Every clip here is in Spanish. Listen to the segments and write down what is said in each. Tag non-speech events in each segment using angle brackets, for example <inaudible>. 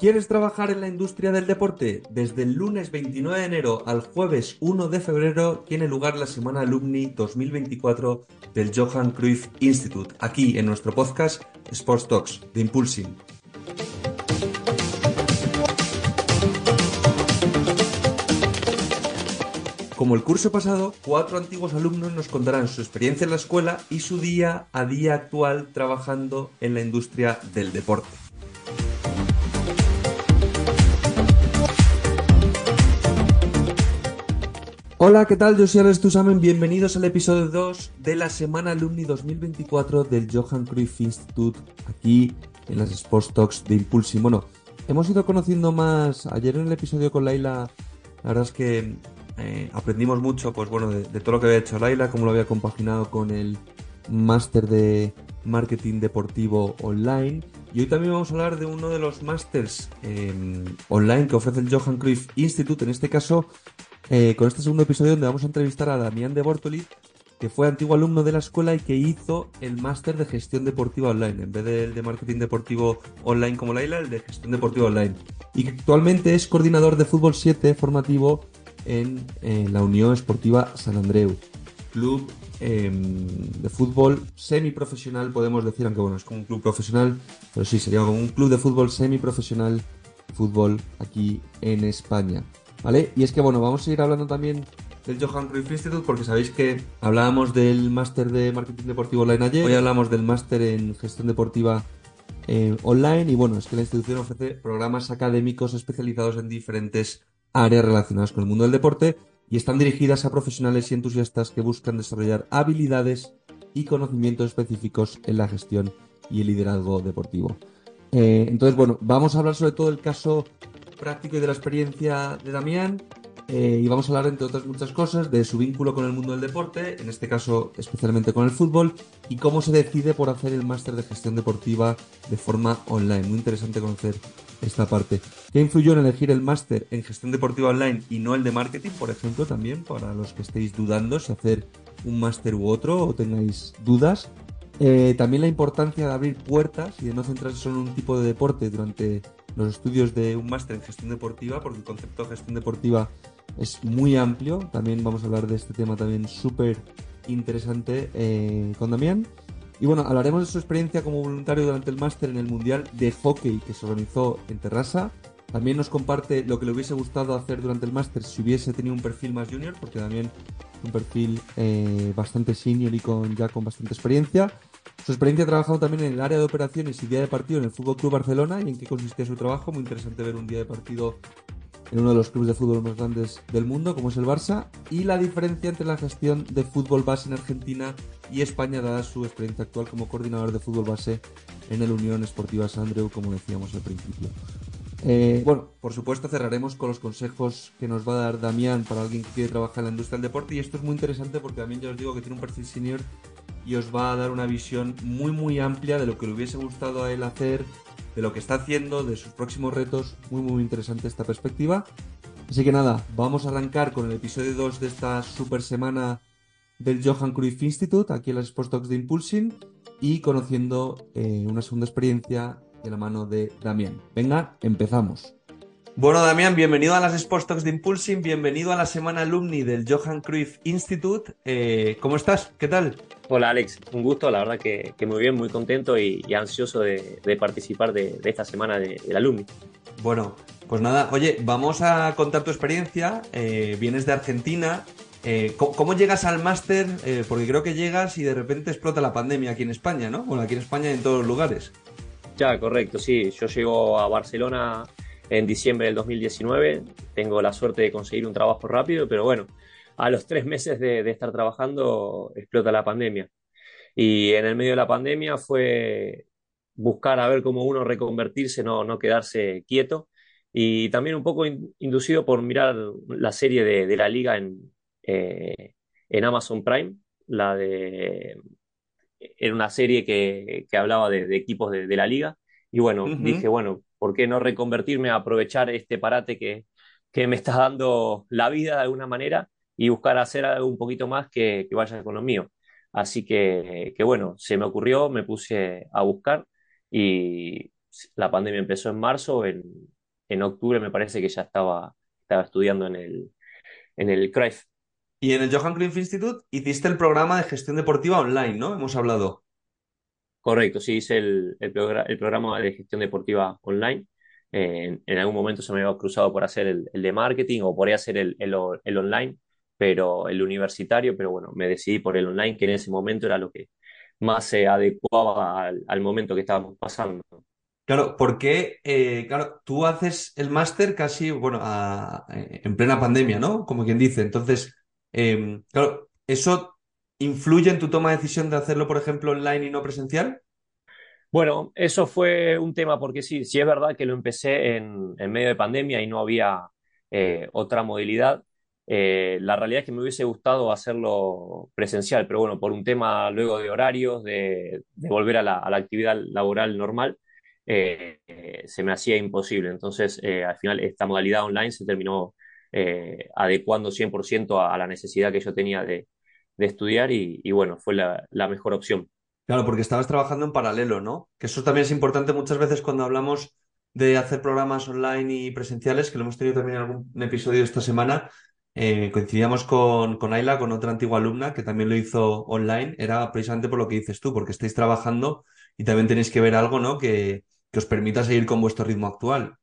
¿Quieres trabajar en la industria del deporte? Desde el lunes 29 de enero al jueves 1 de febrero tiene lugar la Semana Alumni 2024 del Johan Cruyff Institute, aquí en nuestro podcast Sports Talks de Impulsing. Como el curso pasado, cuatro antiguos alumnos nos contarán su experiencia en la escuela y su día a día actual trabajando en la industria del deporte. Hola, ¿qué tal? Yo soy Alex Tusamen. Bienvenidos al episodio 2 de la Semana Alumni 2024 del Johan Cruyff Institute, aquí en las Sports Talks de Impulsing. Bueno, hemos ido conociendo más. Ayer en el episodio con Laila, la verdad es que eh, aprendimos mucho, pues bueno, de, todo lo que había hecho Laila, cómo lo había compaginado con el máster de marketing deportivo online. Y hoy también vamos a hablar de uno de los másters em, online que ofrece el Johan Cruyff Institute, en este caso eh, con este segundo episodio donde vamos a entrevistar a Damián de Bortoli, que fue antiguo alumno de la escuela y que hizo el máster de gestión deportiva online, en vez del de marketing deportivo online como Laila, el de gestión deportiva online. Y que actualmente es coordinador de fútbol 7 formativo en, la Unión Esportiva San Andreu. Club em, de fútbol semiprofesional, podemos decir, aunque bueno, es como un club profesional, pero sí, sería como un club de fútbol semiprofesional, fútbol aquí en España. ¿Vale? Y es que bueno, vamos a ir hablando también del Johan Cruyff Institute porque sabéis que hablábamos del máster de marketing deportivo online ayer, hoy hablamos del máster en gestión deportiva eh, online y bueno, es que la institución ofrece programas académicos especializados en diferentes áreas relacionadas con el mundo del deporte y están dirigidas a profesionales y entusiastas que buscan desarrollar habilidades y conocimientos específicos en la gestión y el liderazgo deportivo. Eh, entonces, bueno, vamos a hablar sobre todo del caso práctico y de la experiencia de Damián. Eh, y vamos a hablar, entre otras muchas cosas, de su vínculo con el mundo del deporte, en este caso especialmente con el fútbol, y cómo se decide por hacer el máster de gestión deportiva de forma online. Muy interesante conocer esta parte. ¿Qué influyó en elegir el máster en gestión deportiva online y no el de marketing, por ejemplo, también, para los que estéis dudando si hacer un máster u otro o tengáis dudas? Eh, también la importancia de abrir puertas y de no centrarse solo en un tipo de deporte durante los estudios de un máster en gestión deportiva, porque el concepto de gestión deportiva es muy amplio. También vamos a hablar de este tema también súper interesante eh, con Damián. Y bueno, hablaremos de su experiencia como voluntario durante el máster en el Mundial de Hockey que se organizó en Terrassa. También nos comparte lo que le hubiese gustado hacer durante el máster si hubiese tenido un perfil más junior, porque también un perfil eh, bastante senior y con, ya con bastante experiencia. Su experiencia ha trabajado también en el área de operaciones y día de partido en el Fútbol Club Barcelona y en qué consistía su trabajo. Muy interesante ver un día de partido en uno de los clubes de fútbol más grandes del mundo, como es el Barça, y la diferencia entre la gestión de fútbol base en Argentina y España, dada su experiencia actual como coordinador de fútbol base en el Unión Esportiva Sandreu, como decíamos al principio. Eh, bueno, por supuesto cerraremos con los consejos que nos va a dar Damián para alguien que quiere trabajar en la industria del deporte y esto es muy interesante porque también ya os digo que tiene un perfil senior y os va a dar una visión muy muy amplia de lo que le hubiese gustado a él hacer, de lo que está haciendo, de sus próximos retos. Muy muy interesante esta perspectiva. Así que nada, vamos a arrancar con el episodio 2 de esta super semana del Johan Cruyff Institute, aquí en las Sports de Impulsing, y conociendo eh, una segunda experiencia de la mano de Damián. Venga, empezamos. Bueno, Damián, bienvenido a las Sports Talks de Impulsing, bienvenido a la semana alumni del Johan Cruyff Institute. Eh, ¿Cómo estás? ¿Qué tal? Hola, Alex. Un gusto, la verdad que, muy bien, muy contento y, ansioso de, participar de, esta semana del de alumni. Bueno, pues nada, oye, vamos a contar tu experiencia. Eh, vienes de Argentina. Eh, ¿cómo, llegas al máster? porque creo que llegas y de repente explota la pandemia aquí en España, ¿no? Bueno, aquí en España y en todos los lugares. Ya, correcto, sí. Yo llego a Barcelona en diciembre del 2019. Tengo la suerte de conseguir un trabajo rápido, pero bueno, a los tres meses de, estar trabajando explota la pandemia. Y en el medio de la pandemia fue buscar a ver cómo uno reconvertirse, no, no quedarse quieto. Y también un poco inducido por mirar la serie de, la liga en, eh, en Amazon Prime, la de... Era una serie que, hablaba de, equipos de, la liga. Y bueno, dije, bueno, ¿por qué no reconvertirme a aprovechar este parate que, que me está dando la vida de alguna manera y buscar hacer algo un poquito más que, vaya con lo mío? Así que, que, bueno, se me ocurrió, me puse a buscar y la pandemia empezó en marzo, en, en octubre me parece que ya estaba, estaba estudiando en el, en el CRIFE. Y en el Johan Cruyff Institute hiciste el programa de gestión deportiva online, ¿no? Hemos hablado. Correcto, sí, hice el, el, el programa de gestión deportiva online. Eh, en, algún momento se me había cruzado por hacer el, el de marketing o por hacer el, el, online, pero el universitario, pero bueno, me decidí por el online, que en ese momento era lo que más se adecuaba al, al momento que estábamos pasando. Claro, porque, eh, claro, tú haces el máster casi, bueno, a- en plena pandemia, ¿no? Como quien dice. Entonces, em, claro, ¿eso influye en tu toma de decisión de hacerlo, por ejemplo, online y no presencial? Bueno, eso fue un tema porque sí, sí es verdad que lo empecé en, medio de pandemia y no había eh, otra modalidad. Eh, la realidad es que me hubiese gustado hacerlo presencial, pero bueno, por un tema luego de horarios, de, volver a la, actividad laboral normal, eh, se me hacía imposible. Entonces, al final, esta modalidad online se terminó adecuando 100% a, a la necesidad que yo tenía de, de estudiar y, y bueno, fue la, la mejor opción. Claro, porque estabas trabajando en paralelo, ¿no? Que eso también es importante muchas veces cuando hablamos de hacer programas online y presenciales, que lo hemos tenido también en algún episodio esta semana. eh, coincidíamos con, con Ayla, con otra antigua alumna que también lo hizo online. Era precisamente por lo que dices tú, porque estáis trabajando y también tenéis que ver algo, ¿no? Que, que os permita seguir con vuestro ritmo actual.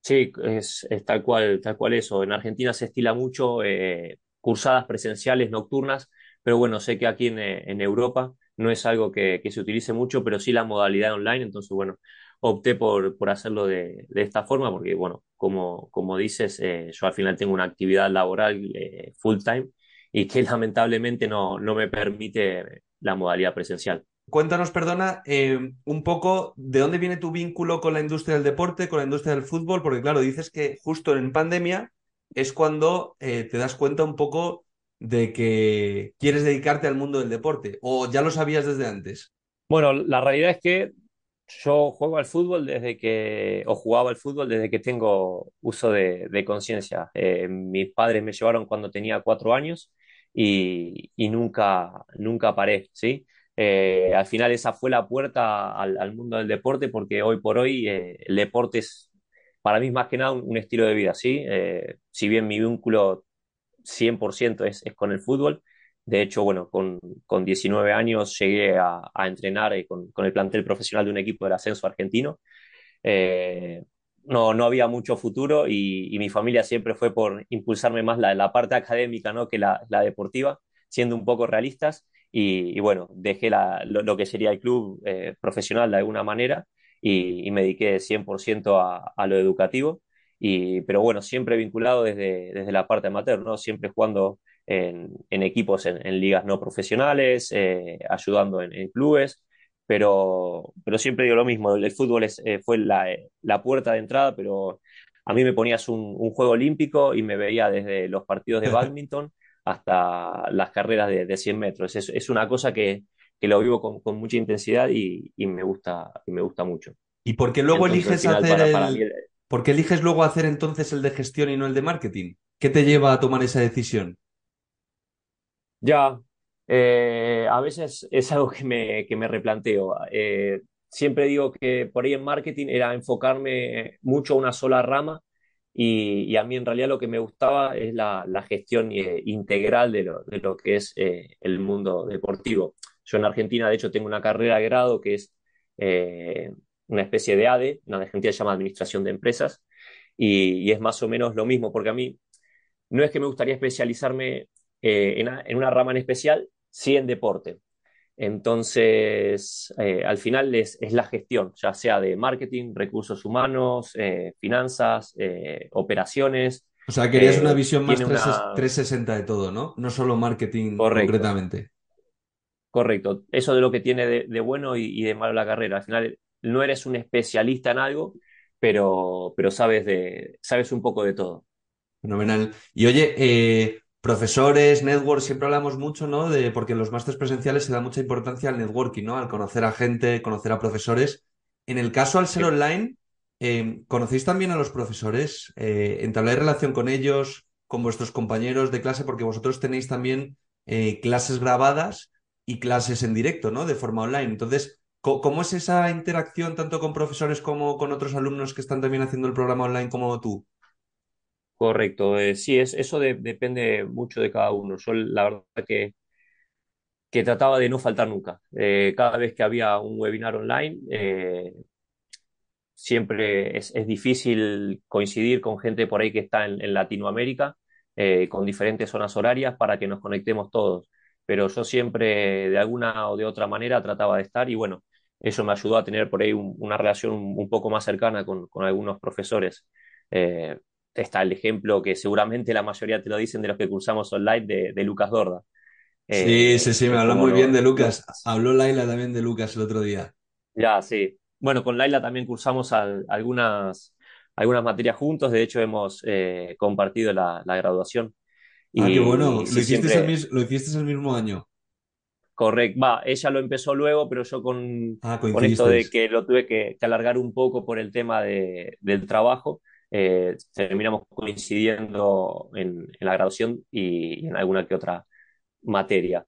Sí, es, es tal cual, tal cual eso. En Argentina se estila mucho eh, cursadas presenciales nocturnas, pero bueno, sé que aquí en, eh, en Europa no es algo que, que se utilice mucho, pero sí la modalidad online. Entonces, bueno, opté por, por hacerlo de, de esta forma, porque bueno, como, como dices, eh, yo al final tengo una actividad laboral eh, full time y que <laughs> lamentablemente no, no me permite la modalidad presencial. Cuéntanos, perdona, eh, un poco de dónde viene tu vínculo con la industria del deporte, con la industria del fútbol, porque claro, dices que justo en pandemia es cuando eh, te das cuenta un poco de que quieres dedicarte al mundo del deporte, o ya lo sabías desde antes. Bueno, la realidad es que yo juego al fútbol desde que, o jugaba al fútbol desde que tengo uso de, conciencia. Eh, mis padres me llevaron cuando tenía cuatro años y, nunca, nunca paré, ¿sí? Eh, al final esa fue la puerta al, al mundo del deporte porque hoy por hoy eh, el deporte es para mí más que nada un, un estilo de vida, ¿sí? Eh, si bien mi vínculo 100% es, es con el fútbol. De hecho, bueno, con, con 19 años llegué a, a entrenar eh, con, con, el plantel profesional de un equipo del ascenso argentino. Eh, no, no había mucho futuro y, y, mi familia siempre fue por impulsarme más la, la parte académica ¿no? que la, la, deportiva, siendo un poco realistas. Y, y bueno, dejé la, lo, lo, que sería el club eh, profesional de alguna manera y, y me dediqué 100% a, a lo educativo. Y, pero bueno, siempre vinculado desde, desde la parte amateur, ¿no? Siempre jugando en, en equipos, en, en, ligas no profesionales, eh, ayudando en, en, clubes, pero, pero siempre digo lo mismo, el, el fútbol es, eh, fue la, la, puerta de entrada, pero a mí me ponías un, un, juego olímpico y me veía desde los partidos de <laughs> badminton hasta las carreras de, de 100 metros. Es, es, una cosa que, que lo vivo con, con mucha intensidad y, y, me gusta, y me gusta mucho. ¿Y por qué luego Entonces, eliges hacer para, para el... Mí, ¿Por qué eliges luego hacer entonces el de gestión y no el de marketing? ¿Qué te lleva a tomar esa decisión? Ya, eh, a veces es algo que me, que me replanteo. Eh, siempre digo que por ahí en marketing era enfocarme mucho a una sola rama y, y a mí en realidad lo que me gustaba es la, la gestión eh, integral de lo, de lo, que es eh, el mundo deportivo. Yo en Argentina, de hecho, tengo una carrera de grado que es eh, una especie de ADE, en Argentina se llama Administración de Empresas, y, y, es más o menos lo mismo, porque a mí no es que me gustaría especializarme eh, en, en, una rama en especial, sí en deporte. Entonces, eh, al final es, es, la gestión, ya sea de marketing, recursos humanos, eh, finanzas, eh, operaciones. O sea, querías una visión más 3, una... 360 de todo, ¿no? No solo marketing Correcto. concretamente. Correcto. Eso de lo que tiene de, de bueno y, y, de malo la carrera. Al final no eres un especialista en algo, pero, pero sabes, de, sabes un poco de todo. Fenomenal. Y oye, eh, profesores, network, siempre hablamos mucho, ¿no? De, porque en los másteres presenciales se da mucha importancia al networking, ¿no? Al conocer a gente, conocer a profesores. En el caso al ser sí. online, eh, ¿conocéis también a los profesores? Eh, ¿Entabláis relación con ellos, con vuestros compañeros de clase? Porque vosotros tenéis también eh, clases grabadas y clases en directo, ¿no? De forma online. Entonces, ¿Cómo es esa interacción tanto con profesores como con otros alumnos que están también haciendo el programa online como tú? Correcto, eh, sí, es, eso de- depende mucho de cada uno. Yo la verdad que, que trataba de no faltar nunca. Eh, cada vez que había un webinar online, eh, siempre es, es difícil coincidir con gente por ahí que está en, Latinoamérica, con diferentes zonas horarias para que nos conectemos todos. Pero yo siempre, de alguna o de otra manera, trataba de estar y bueno, eso me ayudó a tener por ahí un- una relación un, un poco más cercana con, con algunos profesores. Eh, está el ejemplo que seguramente la mayoría te lo dicen de los que cursamos online de, de Lucas Dorda. Sí, sí, Eh, sí, me como muy bien de Lucas. <laughs> Habló Laila también de Lucas el otro día. Ya, sí. Bueno, con Laila también cursamos al- algunas, algunas materias juntos, de hecho hemos eh, compartido la, la graduación Ah, qué bueno. y Lo el siempre, mis- lo hicisteis el mismo año. correcto. Va, ella lo empezó luego, pero yo con, Ah, con esto de que lo tuve que, que alargar un poco por el tema de, del trabajo, eh, terminamos coincidiendo en, en la graduación y, y en alguna que otra materia.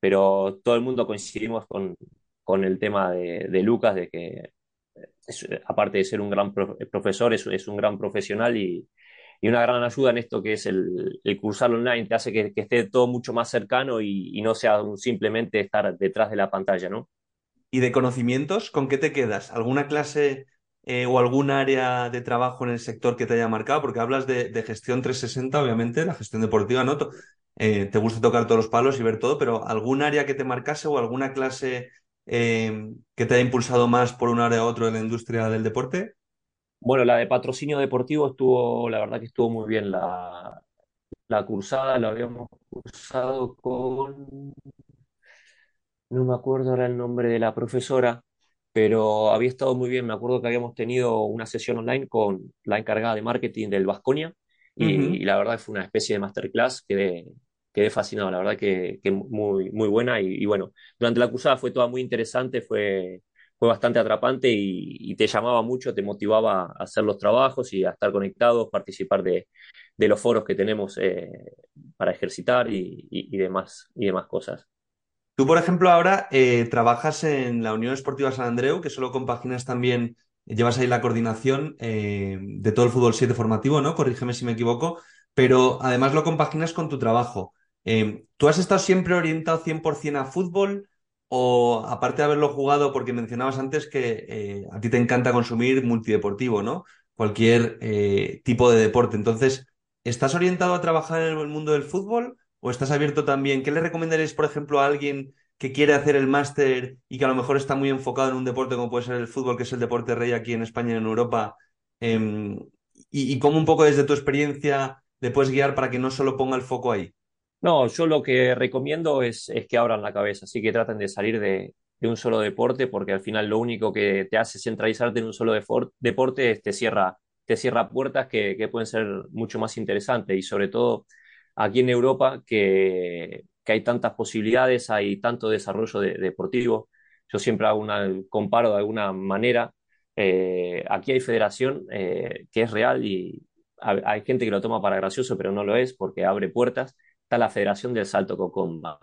Pero todo el mundo coincidimos con, con el tema de, de Lucas, de que es- aparte de ser un gran pro- profesor, es, es un gran profesional y, y una gran ayuda en esto que es el, el cursar online, te hace que, esté todo mucho más cercano y, no sea simplemente estar detrás de la pantalla, ¿no? ¿Y de conocimientos, con qué te quedas? ¿Alguna clase eh, o algún área de trabajo en el sector que te haya marcado? Porque hablas de, de gestión 360, obviamente, la gestión deportiva, ¿no? Eh, te gusta tocar todos los palos y ver todo, pero ¿algún área que te marcase o alguna clase eh, que te haya impulsado más por un área u otro de la industria del deporte? Bueno, la de patrocinio deportivo estuvo, la verdad que estuvo muy bien la, la cursada, la habíamos cursado con No me acuerdo ahora el nombre de la profesora, pero había estado muy bien. Me acuerdo que habíamos tenido una sesión online con la encargada de marketing del Baskonia y, y la verdad fue una especie de masterclass. Quedé, quedé fascinado, la verdad que, que muy, muy buena. Y, y bueno, durante la cursada fue toda muy interesante, fue, fue bastante atrapante y, te llamaba mucho, te motivaba a hacer los trabajos y a estar conectados, participar de, los foros que tenemos eh, para ejercitar y, demás, y demás cosas. Tú, por ejemplo, ahora eh, trabajas en la Unión Esportiva San Andreu, que solo compaginas también, llevas ahí la coordinación eh, de todo el fútbol 7 formativo, ¿no? Corrígeme si me equivoco, pero además lo compaginas con tu trabajo. ¿tú has estado siempre orientado 100% a fútbol o aparte de haberlo jugado, porque mencionabas antes que eh, a ti te encanta consumir multideportivo, ¿no? Cualquier eh, tipo de deporte. Entonces, ¿estás orientado a trabajar en el mundo del fútbol? ¿O estás abierto también? ¿Qué le recomendarías, por ejemplo, a alguien que quiere hacer el máster y que a lo mejor está muy enfocado en un deporte como puede ser el fútbol, que es el deporte rey aquí en España y en Europa? Em, y, y cómo un poco desde tu experiencia le puedes guiar para que no solo ponga el foco ahí. No, yo lo que recomiendo es, es que abran la cabeza, así que traten de salir de, de un solo deporte, porque al final lo único que te hace centralizarte en un solo deporte es te cierra, te cierra puertas que, que pueden ser mucho más interesantes y sobre todo aquí en Europa que, que hay tantas posibilidades, hay tanto desarrollo de- deportivo. Yo siempre hago una, comparo de alguna manera. eh, aquí hay federación eh, que es real y hay gente que lo toma para gracioso, pero no lo es porque abre puertas está la Federación del Salto Cocomba.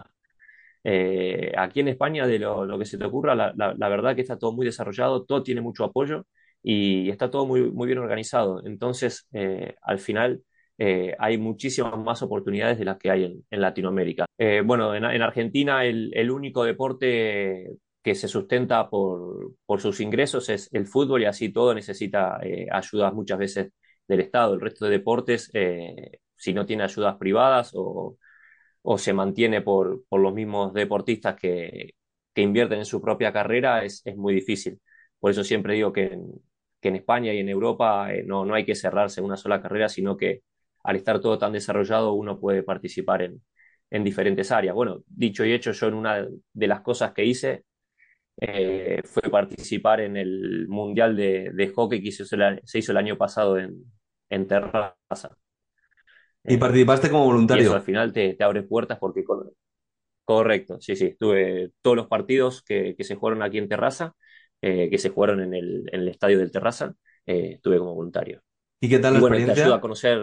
Eh, aquí en España, de lo, que se te ocurra, la, la, la, verdad que está todo muy desarrollado, todo tiene mucho apoyo y está todo muy, bien organizado. Entonces, eh, al final, eh, hay muchísimas más oportunidades de las que hay en, Latinoamérica. Bueno, en, en Argentina el, único deporte que se sustenta por, sus ingresos es el fútbol y así todo necesita ayudas muchas veces del Estado. El resto de deportes, si no tiene ayudas privadas o, o se mantiene por, por, los mismos deportistas que, que, invierten en su propia carrera, es, es, muy difícil. Por eso siempre digo que en, que en España y en Europa eh, no, no hay que cerrarse en una sola carrera, sino que al estar todo tan desarrollado uno puede participar en, en diferentes áreas. Bueno, dicho y hecho, yo en una de las cosas que hice eh, fue participar en el Mundial de, de Hockey que hizo, se hizo el año pasado en, en Terraza. Y participaste como y eso voluntario. al final te, te abre puertas porque con- correcto, sí, sí, estuve todos los partidos que, que se jugaron aquí en Terraza, eh, que se jugaron en el, en el estadio del Terraza, eh, estuve como voluntario. ¿Y qué tal Y la bueno, y te ayuda a conocer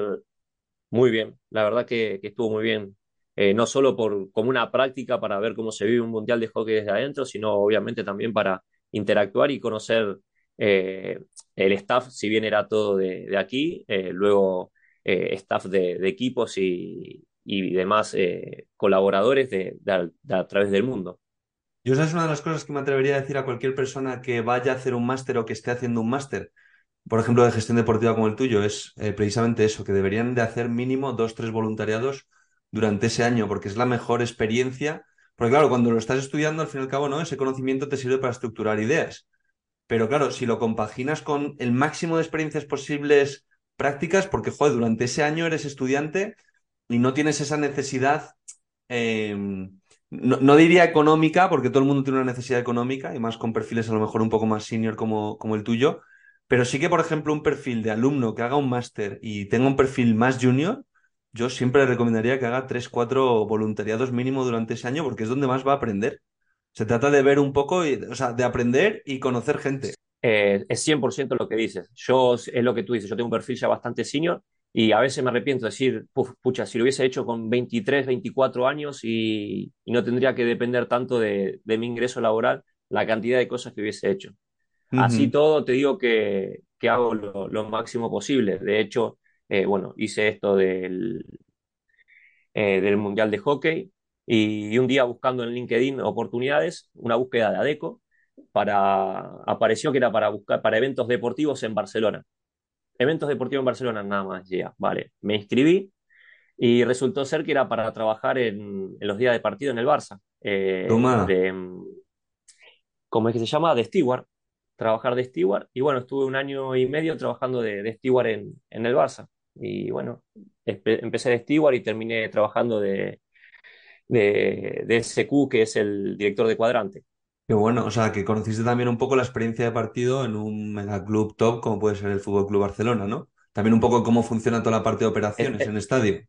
muy bien, la verdad que, que estuvo muy bien, Eh, no solo por, como una práctica para ver cómo se vive un mundial de hockey desde adentro, sino obviamente también para interactuar y conocer eh, el staff, si bien era todo de, aquí, eh, luego staff de, equipos y, demás colaboradores de, a través del mundo. Yo esa es una de las cosas que me atrevería a decir a cualquier persona que vaya a hacer un máster o que esté haciendo un máster, por ejemplo, de gestión deportiva como el tuyo, es precisamente eso, que deberían de hacer mínimo dos, tres voluntariados durante ese año, porque es la mejor experiencia. Porque claro, cuando lo estás estudiando, al fin y al cabo, ¿no? Ese conocimiento te sirve para estructurar ideas. Pero claro, si lo compaginas con el máximo de experiencias posibles prácticas, porque, joder, durante ese año eres estudiante y no tienes esa necesidad, em, no, diría económica, porque todo el mundo tiene una necesidad económica, y más con perfiles a lo mejor un poco más senior como, como el tuyo, pero sí que, por ejemplo, un perfil de alumno que haga un máster y tenga un perfil más junior, yo siempre le recomendaría que haga tres, cuatro voluntariados mínimo durante ese año porque es donde más va a aprender. Se trata de ver un poco, o sea, de aprender y conocer gente. Eh, es 100% lo que dices. Yo, es lo que tú dices, yo tengo un perfil ya bastante senior y a veces me arrepiento de decir, pucha, si lo hubiese hecho con 23, 24 años y, no tendría que depender tanto de, mi ingreso laboral, la cantidad de cosas que hubiese hecho. Así todo, te digo que, hago lo, lo, máximo posible. De hecho, eh, bueno, hice esto del, eh, del Mundial de Hockey y, un día buscando en LinkedIn oportunidades, una búsqueda de ADECO, para, apareció que era para buscar para eventos deportivos en Barcelona. Eventos deportivos en Barcelona, nada más, ya, vale. Me inscribí y resultó ser que era para trabajar en, los días de partido en el Barça. Eh, ¿Cómo es que se llama? De steward. Trabajar de steward. Y bueno, estuve un año y medio trabajando de, de steward en, en el Barça. Y bueno, empecé de steward y terminé trabajando de, de, SQ, que es el director de cuadrante. Qué bueno, o sea, que conociste también un poco la experiencia de partido en un club top como puede ser el Fútbol Club Barcelona, ¿no? También un poco cómo funciona toda la parte de operaciones en estadio.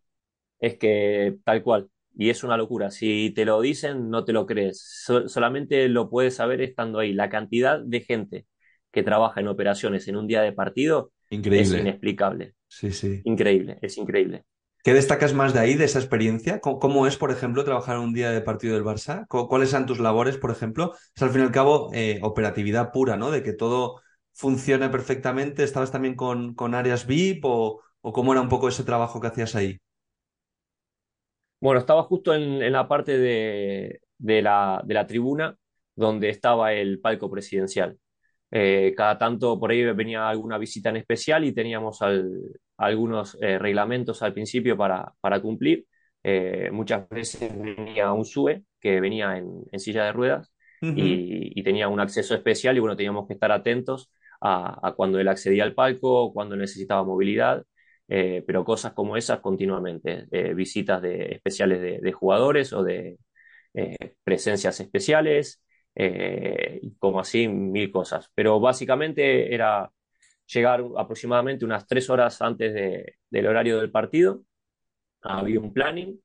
Es que tal cual, y es una locura. Si te lo dicen, no te lo crees. solamente lo puedes saber estando ahí. La cantidad de gente que trabaja en operaciones en un día de partido Increíble. es inexplicable. Sí, sí. Increíble, es increíble. ¿Qué destacas más de ahí, de esa experiencia? ¿Cómo, es, por ejemplo, trabajar un día de partido del Barça? ¿Cuáles son tus labores, por ejemplo? Es al fin y al cabo eh, operatividad pura, ¿no? De que todo funcione perfectamente. ¿Estabas también con, con áreas VIP o, cómo era un poco ese trabajo que hacías ahí? Bueno, estaba justo en, la parte de, la, de la tribuna donde estaba el palco presidencial. Eh, cada tanto por ahí venía alguna visita en especial y teníamos algunos eh, reglamentos al principio para, para cumplir. Eh, muchas veces venía un SUE que venía en, silla de ruedas y, tenía un acceso especial y bueno, teníamos que estar atentos a, cuando él accedía al palco, cuando necesitaba movilidad, pero cosas como esas continuamente, visitas de, especiales de, de jugadores o de presencias especiales. Eh, como así mil cosas. Pero básicamente era llegar aproximadamente unas tres horas antes del horario del partido. Había un planning,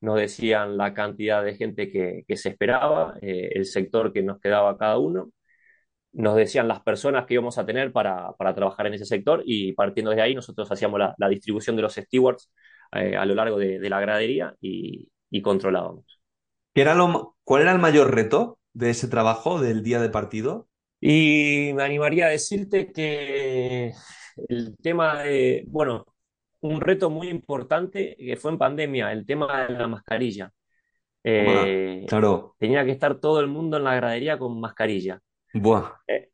nos decían la cantidad de gente que, se esperaba, eh, el sector que nos quedaba cada uno, nos decían las personas que íbamos a tener para, trabajar en ese sector y partiendo de ahí nosotros hacíamos la, distribución de los stewards eh, a lo largo de, la gradería y, controlábamos. era lo, ¿Cuál era el mayor reto de ese trabajo del día de partido? Y me animaría a decirte que el tema de, bueno, un reto muy importante que fue en pandemia, el tema de la mascarilla. Eh, claro. Tenía que estar todo el mundo en la gradería con mascarilla. Buah. Eh,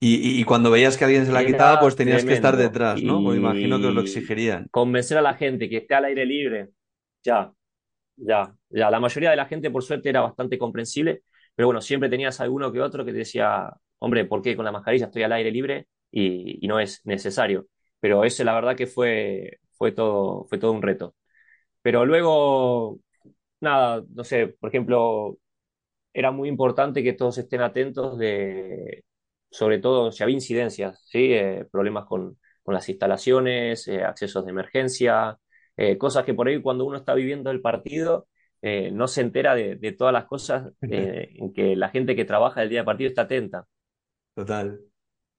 y, cuando veías que alguien se la quitaba, pues tenías que estar detrás, ¿no? Pues imagino que os lo exigirían. Convencer a la gente que esté al aire libre, ya, ya, ya. La mayoría de la gente, por suerte, era bastante comprensible, pero bueno, siempre tenías alguno que otro que te decía, hombre, ¿por qué con la mascarilla estoy al aire libre y, no es necesario? Pero ese la verdad que fue, fue, todo, fue todo un reto. Pero luego, nada, no sé, por ejemplo, era muy importante que todos estén atentos de, sobre todo si había incidencias, ¿sí? Eh, problemas con, las instalaciones, eh, accesos de emergencia, eh, cosas que por ahí cuando uno está viviendo el partido eh, no se entera de, todas las cosas <laughs> eh, en que la gente que trabaja el día de partido está atenta. Total.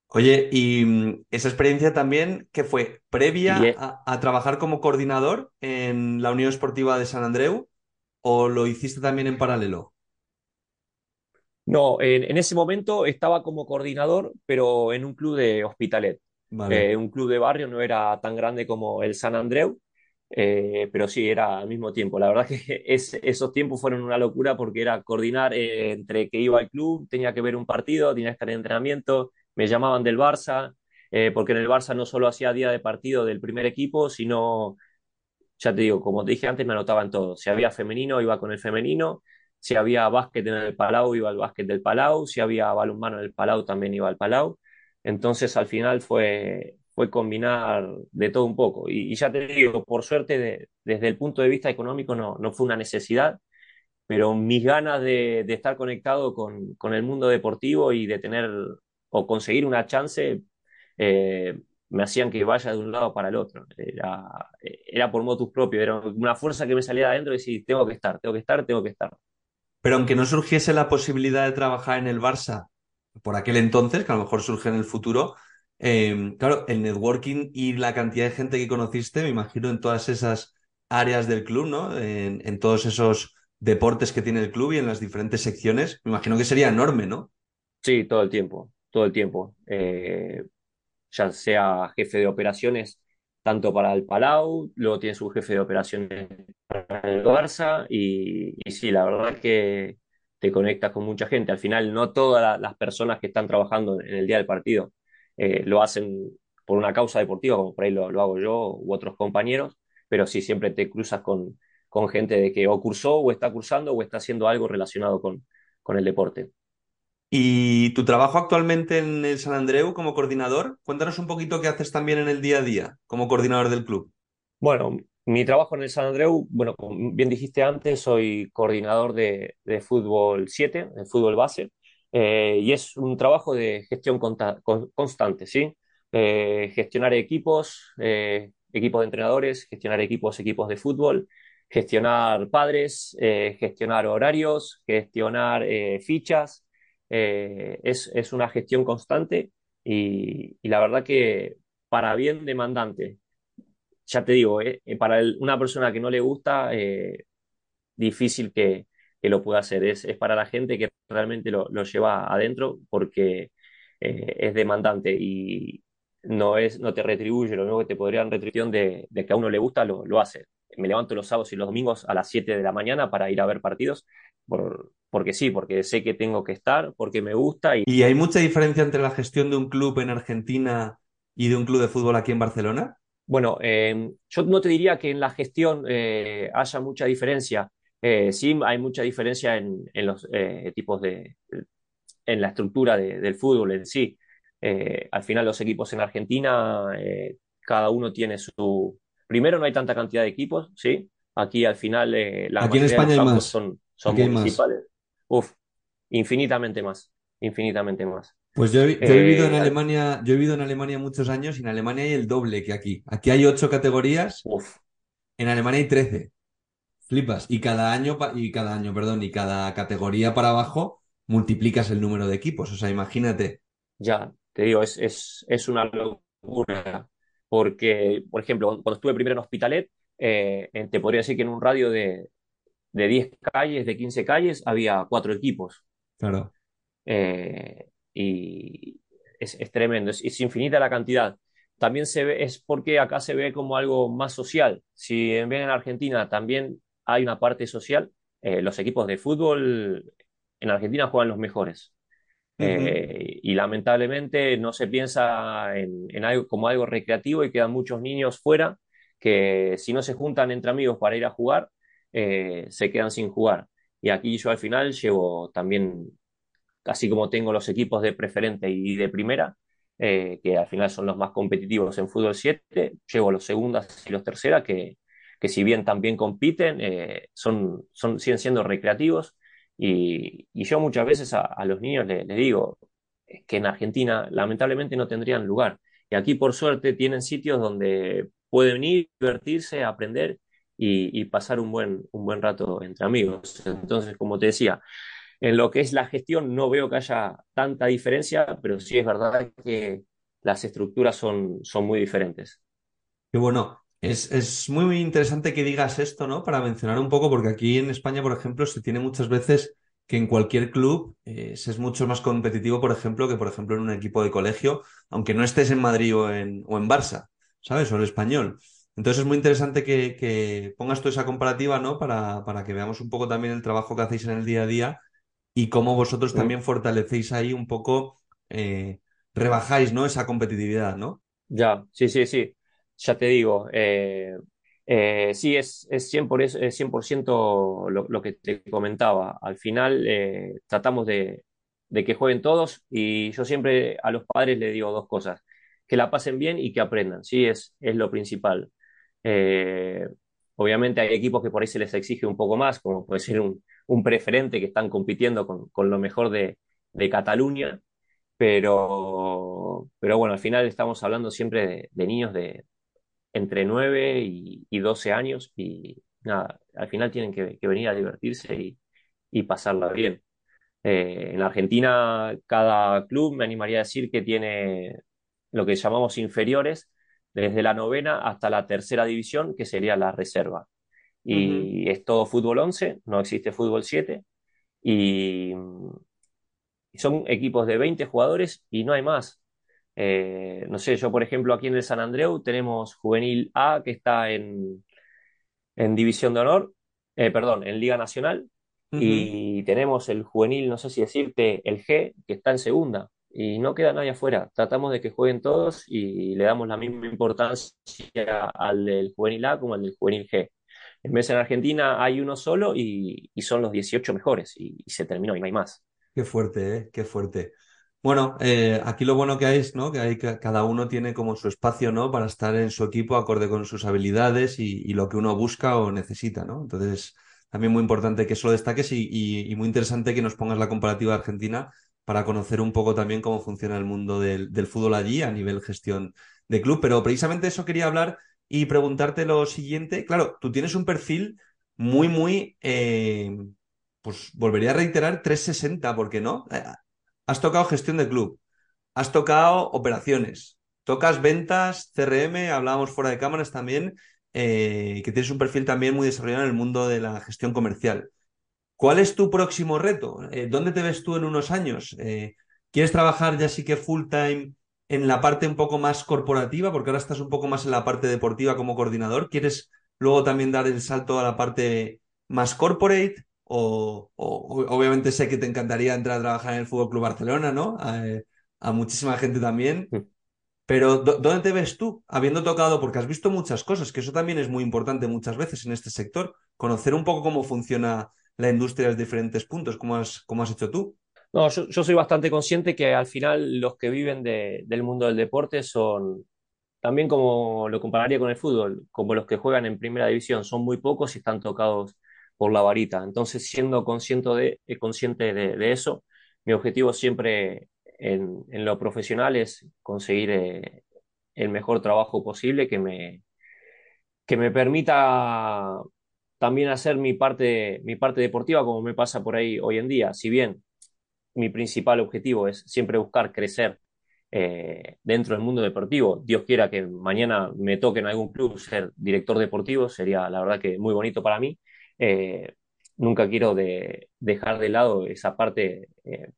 Oye, y mm, esa experiencia también, que fue previa a, trabajar como coordinador en la Unión Esportiva de San Andreu o lo hiciste también en paralelo? No, en, en ese momento estaba como coordinador, pero en un club de Hospitalet. Vale. Eh, un club de barrio no era tan grande como el San Andreu, eh, pero sí, era al mismo tiempo. La verdad <laughs> que es- esos tiempos fueron una locura porque era coordinar eh, entre que iba al club, tenía que ver un partido, tenía que estar en entrenamiento, me llamaban del Barça, eh, porque en el Barça no solo hacía día de partido del primer equipo, sino ya te digo, como te dije antes, me anotaban todo. Si había femenino, iba con el femenino. Si había básquet en el Palau, iba al básquet del Palau. Si había balonmano en el Palau, también iba al Palau. Entonces, al final fue, fue combinar de todo un poco. Y, y ya te digo, por suerte, de- desde el punto de vista económico no, no fue una necesidad, pero mis ganas de, de estar conectado con, con el mundo deportivo y de tener o conseguir una chance eh, me hacían que vaya de un lado para el otro. Era, era por motus propio, era una fuerza que me salía de adentro y decir, tengo que estar, tengo que estar, tengo que estar. Pero aunque no surgiese la posibilidad de trabajar en el Barça por aquel entonces, que a lo mejor surge en el futuro, eh, claro, el networking y la cantidad de gente que conociste, me imagino en todas esas áreas del club, ¿no? En, todos esos deportes que tiene el club y en las diferentes secciones, me imagino que sería enorme, ¿no? Sí, todo el tiempo, todo el tiempo. Eh, ya sea jefe de operaciones tanto para el Palau, luego tiene su jefe de operaciones para el Barça y, y sí, la verdad es que te conectas con mucha gente. Al final no todas la- las personas que están trabajando en el día del partido eh, lo hacen por una causa deportiva, como por ahí lo, lo hago yo u otros compañeros, pero sí siempre te cruzas con, con gente de que o cursó o está cursando o está haciendo algo relacionado con, con el deporte. Y tu trabajo actualmente en el San Andreu como coordinador, cuéntanos un poquito qué haces también en el día a día como coordinador del club. Bueno, mi trabajo en el San Andreu, bueno, como bien dijiste antes, soy coordinador de, de fútbol 7, de fútbol base, eh, y es un trabajo de gestión constante, ¿sí? Eh, gestionar equipos, eh, equipos de entrenadores, gestionar equipos, equipos de fútbol, gestionar padres, eh, gestionar horarios, gestionar fichas, es, es una gestión constante y, la verdad que para bien demandante ya te digo, para una persona que no le gusta, difícil que, que lo pueda hacer. Es, es para la gente que realmente lo, lo lleva adentro porque eh, es demandante y no, es, no te retribuye lo único que te podrían retribución de, de que a uno le gusta, lo, lo hace. Me levanto los sábados y los domingos a las 7 de la mañana para ir a ver partidos, por, porque sí, porque sé que tengo que estar, porque me gusta y ¿Y hay mucha diferencia entre la gestión de un club en Argentina y de un club de fútbol aquí en Barcelona? Bueno, eh, yo no te diría que en la gestión eh, haya mucha diferencia. Eh, sí, hay mucha diferencia en, en los eh, tipos de, en la estructura de- del fútbol en sí. Eh, al final los equipos en Argentina, eh, cada uno tiene su... Primero no hay tanta cantidad de equipos, ¿sí? Aquí al final eh, la Aquí en mayoría de España los hay más. son, son Aquí hay más. municipales. Uf, infinitamente más, infinitamente más. Pues yo he, yo he vivido en Eh, al- Alemania, yo he vivido en Alemania muchos años y en Alemania hay el doble que aquí. Aquí hay ocho categorías, uf, en Alemania hay trece. Flipas. Y cada año, y cada año, perdón, y cada categoría para abajo multiplicas el número de equipos. O sea, imagínate. Ya, te digo, es, es, es una locura. Porque, por ejemplo, cuando estuve primero en Hospitalet, eh, te podría decir que en un radio de, de 10 calles, de 15 calles, había cuatro equipos. Claro. Eh, y es, es tremendo, es, es infinita la cantidad. También se ve, es porque acá se ve como algo más social. Si en en Argentina también hay una parte social, eh, los equipos de fútbol en Argentina juegan los mejores. Eh, y lamentablemente no se piensa en, en algo como algo recreativo y quedan muchos niños fuera que si no se juntan entre amigos para ir a jugar, eh, se quedan sin jugar. Y aquí yo al final llevo también, así como tengo los equipos de preferente y de primera, eh, que al final son los más competitivos en fútbol 7, llevo los segundas y los terceras que, que si bien también compiten, eh, son, son, siguen siendo recreativos y, y yo muchas veces a, a los niños les, digo que en Argentina lamentablemente no tendrían lugar. Y aquí por suerte tienen sitios donde pueden ir, divertirse, aprender y, y pasar un buen, un buen rato entre amigos. Entonces, como te decía, en lo que es la gestión no veo que haya tanta diferencia, pero sí es verdad que las estructuras son, son muy diferentes. Qué bueno. Es, es muy, muy interesante que digas esto, ¿no? Para mencionar un poco, porque aquí en España, por ejemplo, se tiene muchas veces que en cualquier club eh, es mucho más competitivo, por ejemplo, que por ejemplo en un equipo de colegio, aunque no estés en Madrid o en, o en Barça, ¿sabes? O en español. Entonces es muy interesante que, pongas toda esa comparativa, ¿no? Para, para, que veamos un poco también el trabajo que hacéis en el día a día y cómo vosotros también fortalecéis ahí un poco, eh, rebajáis, ¿no? Esa competitividad, ¿no? Ya, sí, sí, sí. Ya te digo, eh, eh, sí, es, es 100%, lo, lo, que te comentaba. Al final eh, tratamos de, que jueguen todos y yo siempre a los padres les digo dos cosas, que la pasen bien y que aprendan, ¿sí? Es, es lo principal. Obviamente hay equipos que por ahí se les exige un poco más, como puede ser un, preferente que están compitiendo con, lo mejor de, Cataluña, pero, pero bueno, al final estamos hablando siempre de niños de, entre 9 y, 12 años y nada, al final tienen que, venir a divertirse y, y pasarla bien. Eh, en Argentina, cada club me animaría a decir que tiene lo que llamamos inferiores, desde la novena hasta la tercera división, que sería la reserva. Y es todo fútbol 11, no existe fútbol 7. Y son equipos de 20 jugadores y no hay más. Eh, no sé, yo por ejemplo aquí en el San Andreu tenemos Juvenil A que está en, en División de Honor, eh, perdón, en Liga Nacional, y tenemos el Juvenil, no sé si decirte, el G, que está en segunda, y no queda nadie afuera. Tratamos de que jueguen todos y le damos la misma importancia al del Juvenil A como al del Juvenil G. En vez en Argentina hay uno solo y, son los 18 mejores y, y, se terminó y no hay más. Qué fuerte, ¿eh? Qué fuerte. Bueno, eh, aquí lo bueno que hay es, ¿no? Que hay cada uno tiene como su espacio, ¿no? Para estar en su equipo acorde con sus habilidades y, lo que uno busca o necesita, ¿no? Entonces, también muy importante que eso lo destaques y, muy interesante que nos pongas la comparativa Argentina para conocer un poco también cómo funciona el mundo del, fútbol allí a nivel gestión de club. Pero precisamente eso quería hablar y preguntarte lo siguiente. Claro, tú tienes un perfil muy, muy, eh, pues volvería a reiterar 360, ¿por qué no? Has tocado gestión de club, has tocado operaciones, tocas ventas, CRM, hablábamos fuera de cámaras también, eh, que tienes un perfil también muy desarrollado en el mundo de la gestión comercial. ¿Cuál es tu próximo reto? Eh, ¿Dónde te ves tú en unos años? Eh, ¿Quieres trabajar ya sí que full time en la parte un poco más corporativa? Porque ahora estás un poco más en la parte deportiva como coordinador. ¿Quieres luego también dar el salto a la parte más corporate? O, obviamente sé que te encantaría entrar a trabajar en el Fútbol Club Barcelona, ¿no? A, muchísima gente también. Pero ¿dónde te ves tú? Habiendo tocado, porque has visto muchas cosas, que eso también es muy importante muchas veces en este sector, conocer un poco cómo funciona la industria desde diferentes puntos, como has, has hecho tú. No, yo, soy bastante consciente que al final los que viven del mundo del deporte son, también como lo compararía con el fútbol, como los que juegan en primera división, son muy pocos y están tocados por la varita. Entonces, siendo consciente de, eh, consciente de, eso, mi objetivo siempre en, lo profesional es conseguir eh, el mejor trabajo posible que me, que me permita también hacer mi parte, mi parte deportiva como me pasa por ahí hoy en día. Si bien mi principal objetivo es siempre buscar crecer eh, dentro del mundo deportivo. Dios quiera que mañana me toque en algún club ser director deportivo, sería la verdad que muy bonito para mí. Eh, nunca quiero dejar de lado esa parte eh,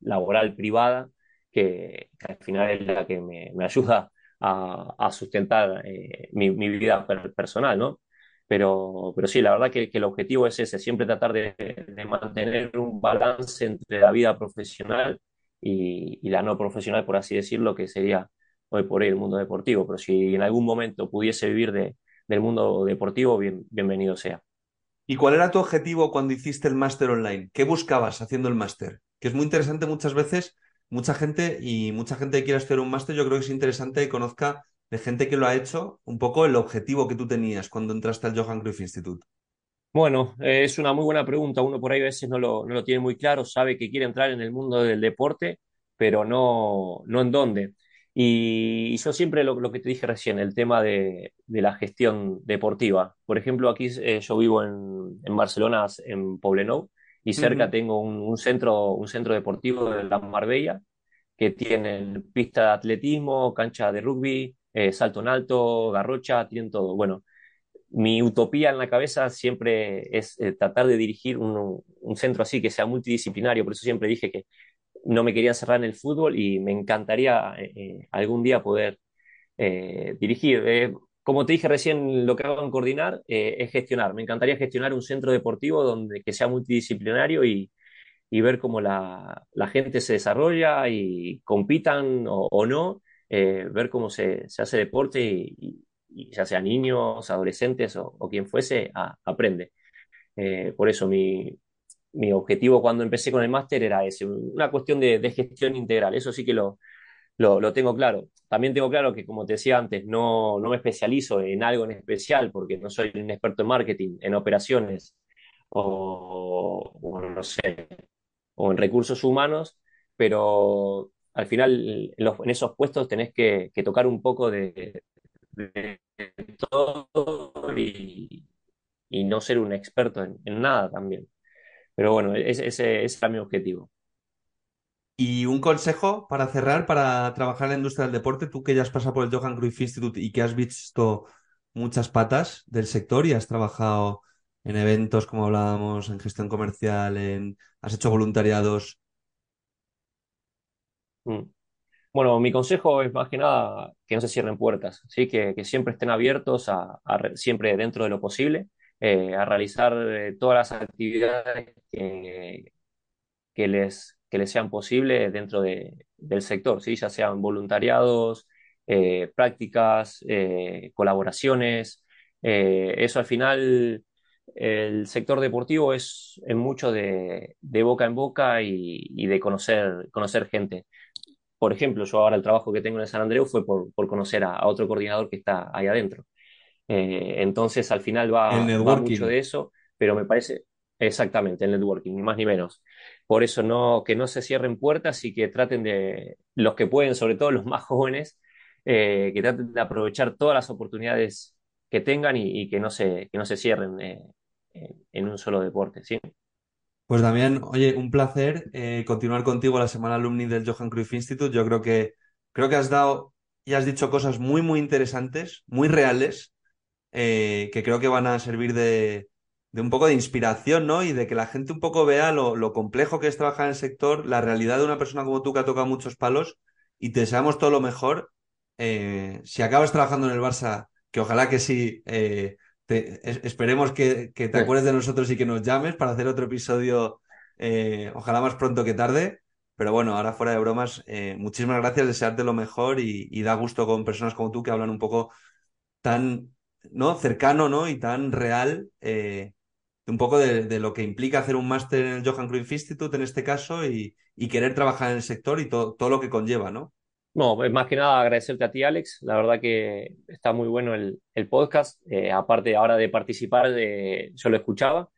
laboral privada que, al final es la que me, ayuda a, sustentar eh, mi, vida personal, ¿no? Pero, pero sí, la verdad que, el objetivo es ese, siempre tratar de, mantener un balance entre la vida profesional y, la no profesional, por así decirlo, que sería hoy por hoy el mundo deportivo. Pero si en algún momento pudiese vivir del mundo deportivo, bienvenido sea. ¿Y cuál era tu objetivo cuando hiciste el máster online? ¿Qué buscabas haciendo el máster? Que es muy interesante muchas veces, mucha gente y mucha gente que quiera estudiar un máster, yo creo que es interesante que conozca de gente que lo ha hecho un poco el objetivo que tú tenías cuando entraste al Johan Cruyff Institute. Bueno, eh, es una muy buena pregunta. Uno por ahí a veces no lo, no lo tiene muy claro, sabe que quiere entrar en el mundo del deporte, pero no, no en dónde. Y yo siempre lo, que te dije recién, el tema de, la gestión deportiva. Por ejemplo, aquí eh, yo vivo en, Barcelona, en Poblenou, y cerca tengo un, centro, un centro deportivo de la Marbella, que tiene pista de atletismo, cancha de rugby, eh, salto en alto, garrocha, tienen todo. Bueno, mi utopía en la cabeza siempre es eh, tratar de dirigir un, un, centro así que sea multidisciplinario, por eso siempre dije que no me quería cerrar en el fútbol y me encantaría eh, eh algún día poder eh, dirigir. Eh, como te dije recién, lo que hago en coordinar es gestionar. Me encantaría gestionar un centro deportivo donde que sea multidisciplinario y, y ver cómo la, la, gente se desarrolla y compitan o, o no, ver cómo se, se, hace deporte y, y ya sea niños, adolescentes o, o quien fuese, a, aprende. Eh, por eso mi, mi, objetivo cuando empecé con el máster era ese, una cuestión de, gestión integral. Eso sí que lo, lo, tengo claro. También tengo claro que, como te decía antes, no, no me especializo en algo en especial porque no soy un experto en marketing, en operaciones o, no sé, o en recursos humanos, pero al final en, esos puestos tenés que, tocar un poco de, todo y, no ser un experto en nada también. Pero bueno, ese, ese, ese era mi objetivo. Y un consejo para cerrar, para trabajar en la industria del deporte, tú que ya has pasado por el Johan Cruyff Institute y que has visto muchas patas del sector y has trabajado en eventos, como hablábamos, en gestión comercial, en has hecho voluntariados. Mm. Bueno, mi consejo es más que nada que no se cierren puertas, ¿sí? que, que siempre estén abiertos a, a, siempre dentro de lo posible, eh, a realizar eh, todas las actividades que, que, les, que les sean posibles dentro de, del sector, ¿sí? ya sean voluntariados, eh, prácticas, colaboraciones. Eso al final, el sector deportivo es en mucho de, de boca en boca y, y de conocer, conocer gente por ejemplo, yo ahora el trabajo que tengo en San Andreu fue por, por conocer a, a, otro coordinador que está ahí adentro. Eh, entonces, al final va, va, mucho de eso, pero me parece exactamente el networking, ni más ni menos. Por eso no, que no se cierren puertas y que traten de, los que pueden, sobre todo los más <laughs> jóvenes, eh, que traten de aprovechar todas las oportunidades que tengan y, y que, no se, que no se cierren eh, en un solo deporte. ¿sí? Pues Damián, oye, un placer eh, continuar contigo la semana alumni del Johan Cruyff Institute. Yo creo que creo que has dado y has dicho cosas muy muy interesantes, muy reales, eh, que creo que van a servir de, de, un poco de inspiración, ¿no? Y de que la gente un poco vea lo, lo, complejo que es trabajar en el sector, la realidad de una persona como tú que ha tocado muchos palos y te deseamos todo lo mejor. Eh, si acabas trabajando en el Barça, que ojalá que sí eh, te, esperemos que, que, te acuerdes de nosotros y que nos llames para hacer otro episodio, ojalá más pronto que tarde. Pero bueno, ahora fuera de bromas, muchísimas gracias, desearte lo mejor y, y, da gusto con personas como tú que hablan un poco tan ¿no? cercano ¿no? y tan real, eh, un poco de, lo que implica hacer un máster en el Johan Cruyff Institute en este caso y, querer trabajar en el sector y to, todo lo que conlleva, ¿no? No, más que nada agradecerte a ti, Alex. La verdad que está muy bueno el, podcast. Eh, aparte ahora de participar, de, yo lo escuchaba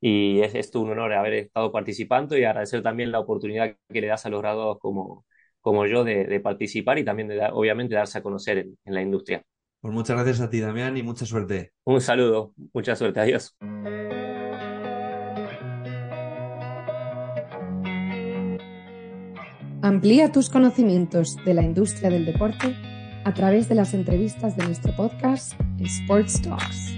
y es, es un honor haber estado participando y agradecer también la oportunidad que le das a los graduados como, como yo de, participar y también de obviamente darse a conocer en la industria. Pues muchas gracias a ti, Damián, y mucha suerte. Un saludo, mucha suerte, adiós. Amplía tus conocimientos de la industria del deporte a través de las entrevistas de nuestro podcast Sports Talks.